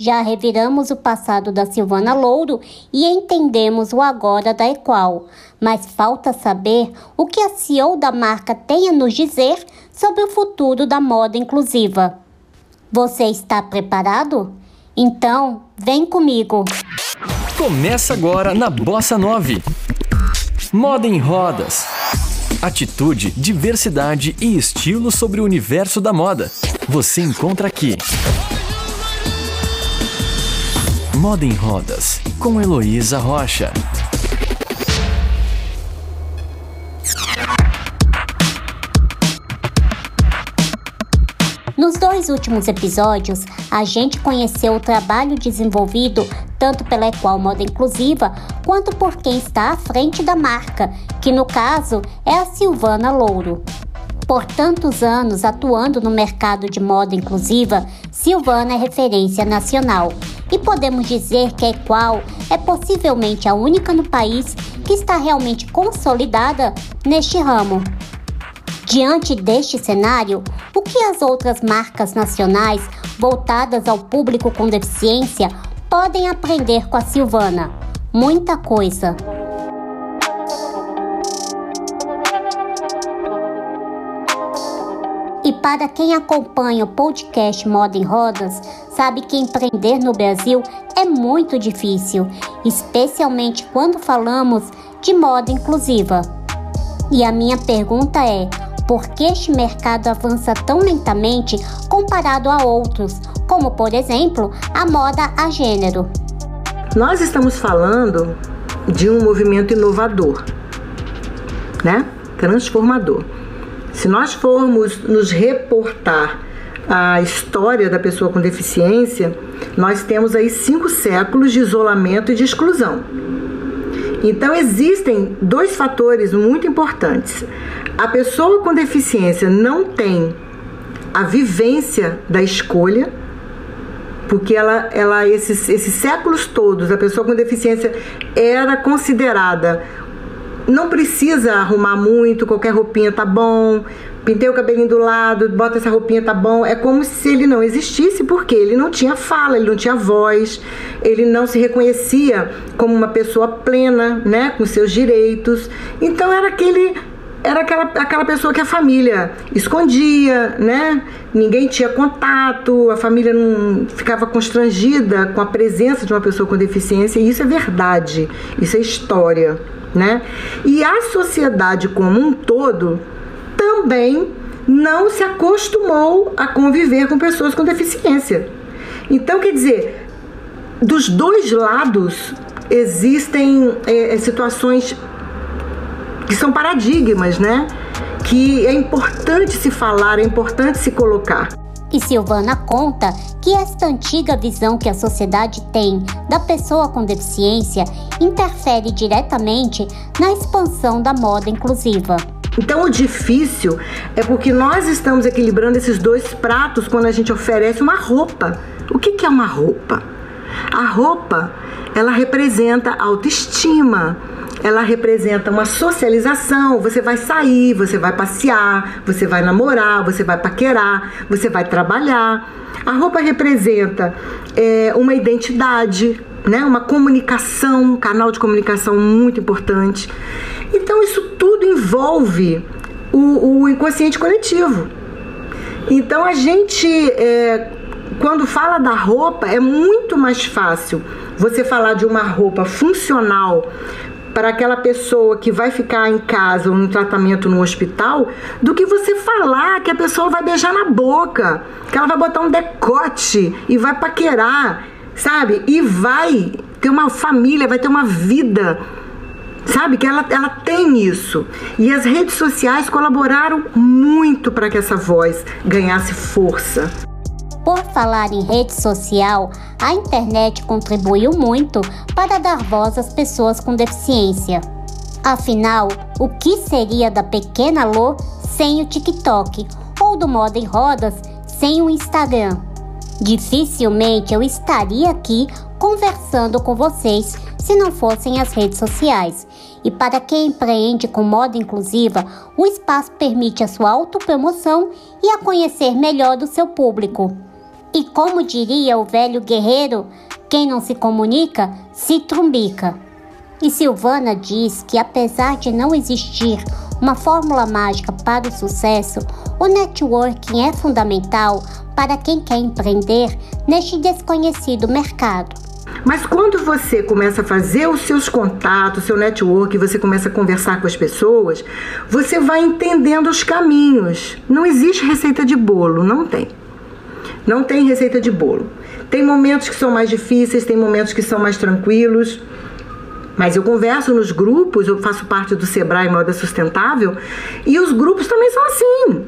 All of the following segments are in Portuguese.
Já reviramos o passado da Silvana Louro e entendemos o agora da Equal, mas falta saber o que a CEO da marca tem a nos dizer sobre o futuro da moda inclusiva. Você está preparado? Então, vem comigo. Começa agora na Bossa 9. Moda em rodas. Atitude, diversidade e estilo sobre o universo da moda. Você encontra aqui. Moda em Rodas, com Heloísa Rocha. Nos dois últimos episódios, a gente conheceu o trabalho desenvolvido tanto pela Equal Moda Inclusiva quanto por quem está à frente da marca, que no caso é a Silvana Louro. Por tantos anos atuando no mercado de moda inclusiva, Silvana é referência nacional. E podemos dizer que a Equal é possivelmente a única no país que está realmente consolidada neste ramo. Diante deste cenário, o que as outras marcas nacionais voltadas ao público com deficiência podem aprender com a Silvana? Muita coisa. E para quem acompanha o podcast Moda em Rodas, sabe que empreender no Brasil é muito difícil, especialmente quando falamos de moda inclusiva. E a minha pergunta é: por que este mercado avança tão lentamente comparado a outros, como por exemplo a moda a gênero? Nós estamos falando de um movimento inovador, né? Transformador. Se nós formos nos reportar a história da pessoa com deficiência, nós temos aí cinco séculos de isolamento e de exclusão. Então existem dois fatores muito importantes. A pessoa com deficiência não tem a vivência da escolha, porque ela, ela esses, esses séculos todos, a pessoa com deficiência era considerada não precisa arrumar muito, qualquer roupinha tá bom. Pintei o cabelinho do lado, bota essa roupinha, tá bom. É como se ele não existisse, porque ele não tinha fala, ele não tinha voz, ele não se reconhecia como uma pessoa plena, né, com seus direitos. Então era aquele era aquela, aquela pessoa que a família escondia, né? Ninguém tinha contato, a família não ficava constrangida com a presença de uma pessoa com deficiência, e isso é verdade, isso é história né? E a sociedade como um todo também não se acostumou a conviver com pessoas com deficiência. Então, quer dizer, dos dois lados existem é, é situações que são paradigmas, né? Que é importante se falar, é importante se colocar. E Silvana conta que esta antiga visão que a sociedade tem da pessoa com deficiência interfere diretamente na expansão da moda inclusiva. Então, o difícil é porque nós estamos equilibrando esses dois pratos quando a gente oferece uma roupa. O que é uma roupa? A roupa, ela representa autoestima, ela representa uma socialização. Você vai sair, você vai passear, você vai namorar, você vai paquerar, você vai trabalhar. A roupa representa é, uma identidade, né? uma comunicação, um canal de comunicação muito importante. Então, isso tudo envolve o, o inconsciente coletivo. Então, a gente, é, quando fala da roupa, é muito mais fácil você falar de uma roupa funcional para aquela pessoa que vai ficar em casa ou no tratamento no hospital do que você falar que a pessoa vai beijar na boca, que ela vai botar um decote e vai paquerar, sabe? E vai ter uma família, vai ter uma vida. Sabe que ela, ela tem isso. E as redes sociais colaboraram muito para que essa voz ganhasse força. Por falar em rede social, a internet contribuiu muito para dar voz às pessoas com deficiência. Afinal, o que seria da pequena Lô sem o TikTok ou do Moda em Rodas sem o Instagram? Dificilmente eu estaria aqui conversando com vocês se não fossem as redes sociais. E para quem empreende com moda inclusiva, o espaço permite a sua autopromoção e a conhecer melhor do seu público. E como diria o velho guerreiro, quem não se comunica se trumbica. E Silvana diz que apesar de não existir uma fórmula mágica para o sucesso, o networking é fundamental para quem quer empreender neste desconhecido mercado. Mas quando você começa a fazer os seus contatos, seu network, você começa a conversar com as pessoas, você vai entendendo os caminhos. Não existe receita de bolo, não tem. Não tem receita de bolo. Tem momentos que são mais difíceis, tem momentos que são mais tranquilos. Mas eu converso nos grupos, eu faço parte do Sebrae Moda Sustentável, e os grupos também são assim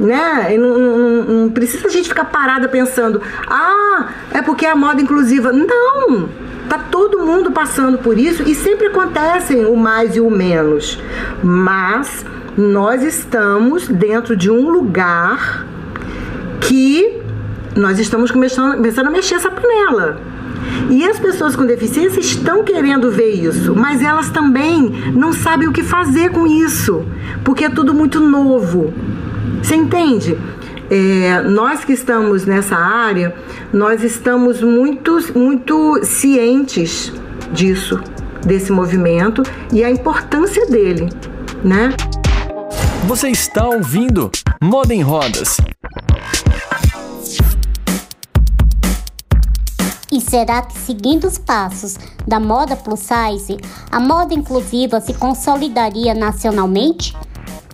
né? Não, não, não, precisa a gente ficar parada pensando, ah, é porque é a moda inclusiva. Não! Tá todo mundo passando por isso e sempre acontecem o mais e o menos. Mas nós estamos dentro de um lugar que nós estamos começando, começando a mexer essa panela. E as pessoas com deficiência estão querendo ver isso, mas elas também não sabem o que fazer com isso, porque é tudo muito novo. Você entende? É, nós que estamos nessa área, nós estamos muito, muito cientes disso, desse movimento e a importância dele, né? Você está ouvindo Moda em Rodas. E será que seguindo os passos da moda plus size, a moda inclusiva se consolidaria nacionalmente?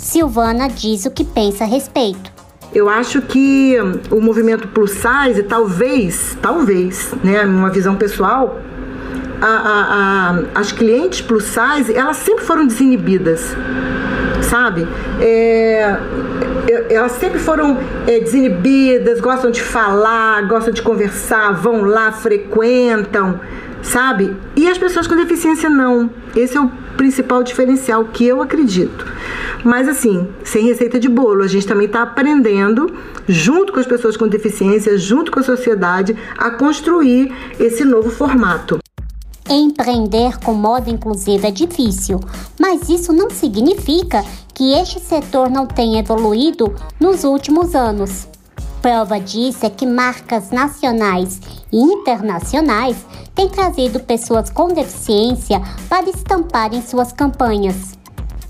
Silvana diz o que pensa a respeito. Eu acho que o movimento plus size, talvez, talvez, né, uma visão pessoal, a, a, a, as clientes plus size, elas sempre foram desinibidas, sabe? É, é, elas sempre foram é, desinibidas, gostam de falar, gostam de conversar, vão lá, frequentam, sabe? E as pessoas com deficiência não. Esse é o principal diferencial que eu acredito. Mas assim, sem receita de bolo, a gente também está aprendendo, junto com as pessoas com deficiência, junto com a sociedade, a construir esse novo formato. Empreender com moda inclusiva é difícil, mas isso não significa que este setor não tenha evoluído nos últimos anos. Prova disso é que marcas nacionais e internacionais têm trazido pessoas com deficiência para estamparem suas campanhas.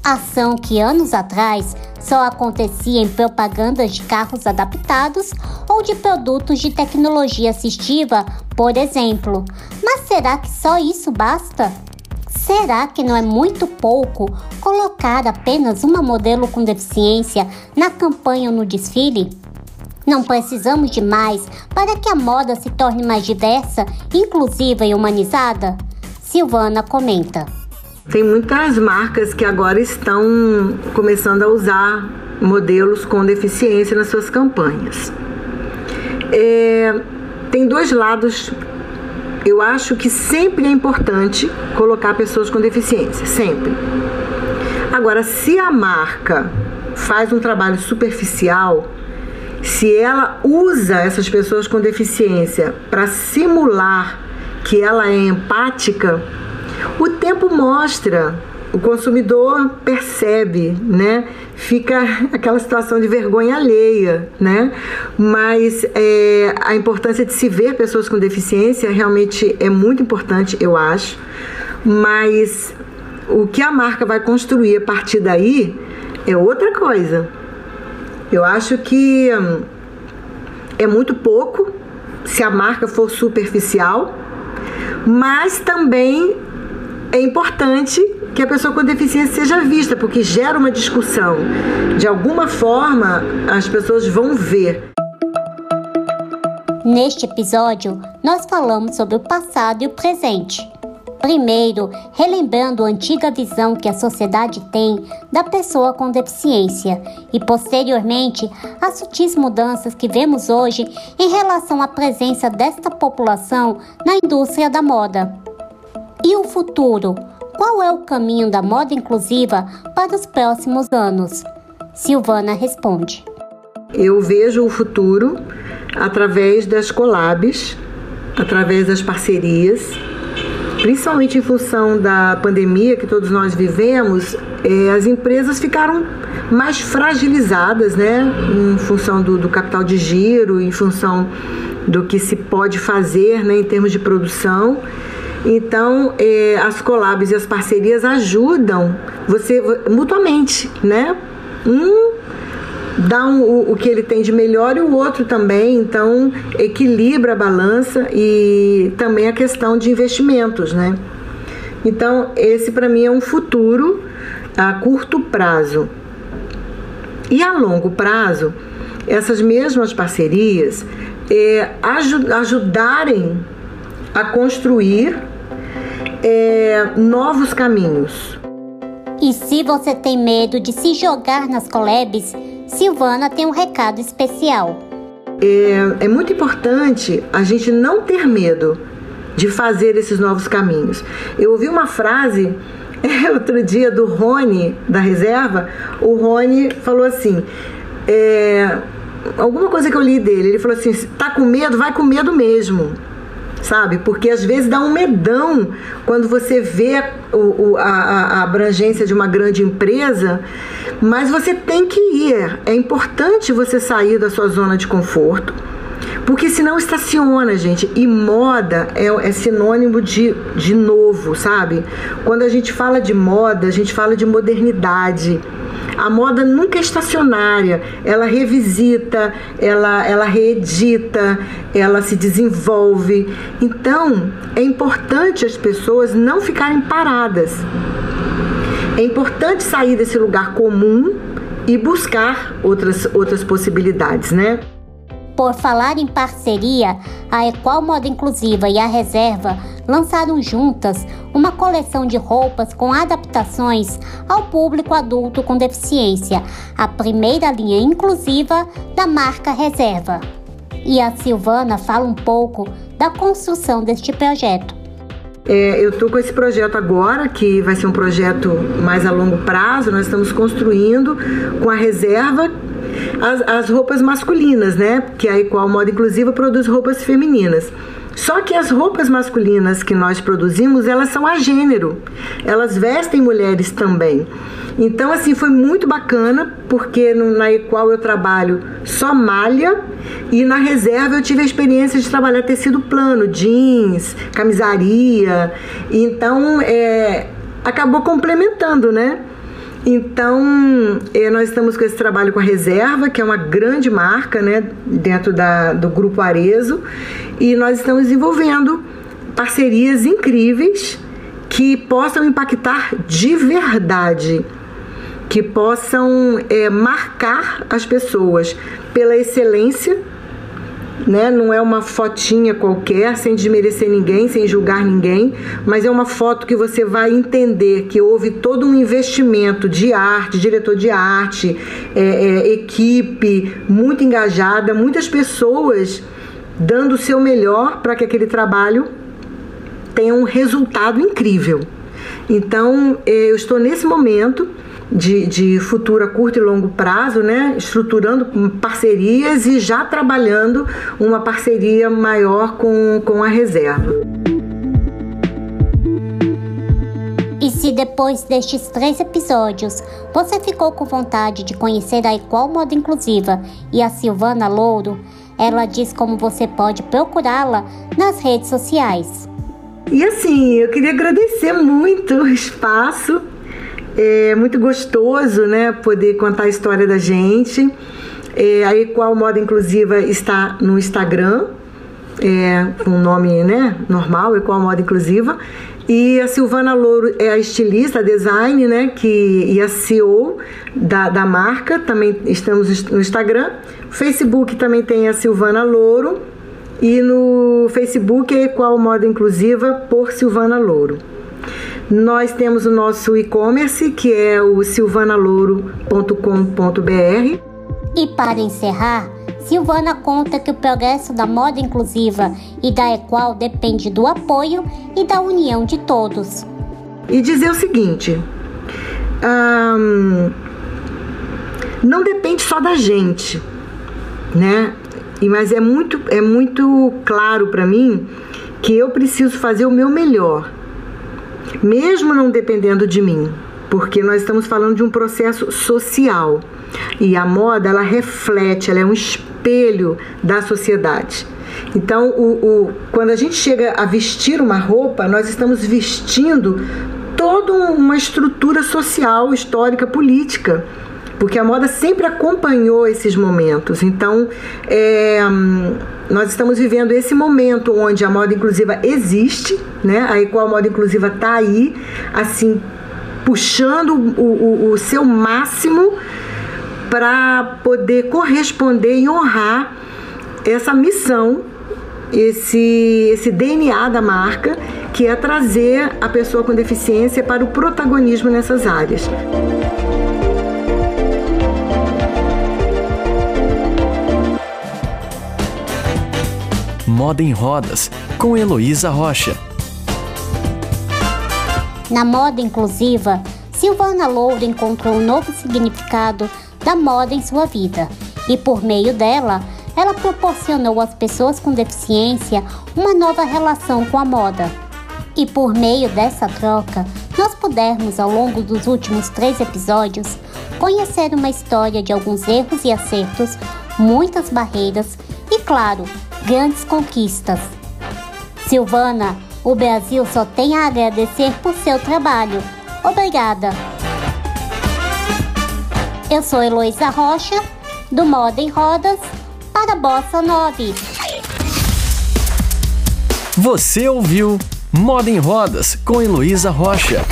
Ação que anos atrás só acontecia em propagandas de carros adaptados ou de produtos de tecnologia assistiva, por exemplo. Mas será que só isso basta? Será que não é muito pouco colocar apenas uma modelo com deficiência na campanha ou no desfile? Não precisamos de mais para que a moda se torne mais diversa, inclusiva e humanizada? Silvana comenta. Tem muitas marcas que agora estão começando a usar modelos com deficiência nas suas campanhas. É, tem dois lados. Eu acho que sempre é importante colocar pessoas com deficiência, sempre. Agora, se a marca faz um trabalho superficial, se ela usa essas pessoas com deficiência para simular que ela é empática, o tempo mostra, o consumidor percebe, né? Fica aquela situação de vergonha alheia, né? Mas é, a importância de se ver pessoas com deficiência realmente é muito importante, eu acho. Mas o que a marca vai construir a partir daí é outra coisa. Eu acho que hum, é muito pouco se a marca for superficial, mas também é importante que a pessoa com deficiência seja vista, porque gera uma discussão. De alguma forma, as pessoas vão ver. Neste episódio, nós falamos sobre o passado e o presente. Primeiro, relembrando a antiga visão que a sociedade tem da pessoa com deficiência, e posteriormente, as sutis mudanças que vemos hoje em relação à presença desta população na indústria da moda. E o futuro? Qual é o caminho da moda inclusiva para os próximos anos? Silvana responde. Eu vejo o futuro através das collabs, através das parcerias, principalmente em função da pandemia que todos nós vivemos, é, as empresas ficaram mais fragilizadas, né, em função do, do, capital de giro, em função do que se pode fazer, né, em termos de produção. Então, é, as collabs e as parcerias ajudam você mutuamente, né? Um dá um, o, o, que ele tem de melhor e o outro também, então equilibra a balança e também a questão de investimentos, né? Então, esse para mim é um futuro a curto prazo. E a longo prazo, essas mesmas parcerias é, ajudarem a construir é, novos caminhos. E se você tem medo de se jogar nas collabs, Silvana tem um recado especial. É, é muito importante a gente não ter medo de fazer esses novos caminhos. Eu ouvi uma frase é, outro dia do Rony, da reserva, o Rony falou assim: é, alguma coisa que eu li dele, ele falou assim: tá com medo? Vai com medo mesmo. Sabe? Porque às vezes dá um medão quando você vê o, o, a, a abrangência de uma grande empresa, mas você tem que ir. É importante você sair da sua zona de conforto porque senão estaciona, gente. E moda é, é sinônimo de, de novo, sabe? Quando a gente fala de moda, a gente fala de modernidade. A moda nunca é estacionária, ela revisita, ela, ela reedita, ela se desenvolve. Então, é importante as pessoas não ficarem paradas. É importante sair desse lugar comum e buscar outras, outras possibilidades, né? Por falar em parceria, a Equal Moda Inclusiva e a Reserva lançaram juntas uma coleção de roupas com adaptações ao público adulto com deficiência, a primeira linha inclusiva da marca Reserva. E a Silvana fala um pouco da construção deste projeto. É, eu estou com esse projeto agora, que vai ser um projeto mais a longo prazo. Nós estamos construindo com a reserva as, as roupas masculinas, né? Que a Equal Moda Inclusiva produz roupas femininas. Só que as roupas masculinas que nós produzimos, elas são a gênero. Elas vestem mulheres também. Então, assim, foi muito bacana, porque no, na Equal eu trabalho só malha e na reserva eu tive a experiência de trabalhar tecido plano, jeans, camisaria. Então, é, acabou complementando, né? Então, eh, nós estamos com esse trabalho com a Reserva, que é uma grande marca né, dentro da, do Grupo Arezo, e nós estamos desenvolvendo parcerias incríveis que possam impactar de verdade, que possam é, marcar as pessoas pela excelência né? Não é uma fotinha qualquer, sem desmerecer ninguém, sem julgar ninguém, mas é uma foto que você vai entender que houve todo um investimento de arte, diretor de arte, é, é, equipe muito engajada, muitas pessoas dando o seu melhor para que aquele trabalho tenha um resultado incrível. Então, é, eu estou nesse momento de, de futuro a curto e longo prazo, né? estruturando parcerias e já trabalhando uma parceria maior com, com a reserva. E se depois destes três episódios você ficou com vontade de conhecer a Equal Moda Inclusiva e a Silvana Louro, ela diz como você pode procurá-la nas redes sociais. E assim, eu queria agradecer muito o espaço é muito gostoso, né, poder contar a história da gente. É, a Equal Moda Inclusiva está no Instagram, é, com o nome né, normal, Equal Moda Inclusiva. E a Silvana Louro é a estilista, a design, né? Que, e a CEO da, da marca. Também estamos no Instagram. Facebook também tem a Silvana Louro. E no Facebook é Equal Moda Inclusiva por Silvana Louro. Nós temos o nosso e-commerce, que é o silvanalouro.com.br. E para encerrar, Silvana conta que o progresso da moda inclusiva e da Equal depende do apoio e da união de todos. E dizer o seguinte: não depende só da gente, né? E, mas é muito, é muito claro para mim que eu preciso fazer o meu melhor mesmo não dependendo de mim. porque nós estamos falando de um processo social. E a moda, ela reflete, ela é um espelho da sociedade. Então, o, o, quando a gente chega a vestir uma roupa, nós estamos vestindo toda uma estrutura social, histórica, política porque a moda sempre acompanhou esses momentos. Então, é, nós estamos vivendo esse momento onde a moda inclusiva existe, né? A Equal Moda Inclusiva está aí, assim, puxando o, o, o seu máximo para poder corresponder e honrar essa missão, esse, esse DNA da marca, que é trazer a pessoa com deficiência para o protagonismo nessas áreas. Moda em Rodas, com Heloísa Rocha. Na moda inclusiva, Silvana Louro encontrou um novo significado da moda em sua vida e, por meio dela, ela proporcionou às pessoas com deficiência uma nova relação com a moda. E por meio dessa troca, nós pudermos, ao longo dos últimos três episódios, conhecer uma história de alguns erros e acertos, muitas barreiras e, claro, grandes conquistas. Silvana, o Brasil só tem a agradecer por seu trabalho. Obrigada. Eu sou Heloísa Rocha, do Moda em Rodas, para Bossa 9. Você ouviu Moda em Rodas com Heloísa Rocha.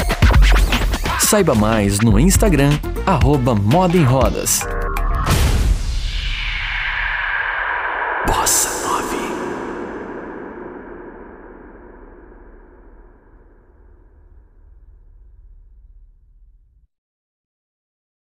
Saiba mais no Instagram, arroba Moda em Rodas.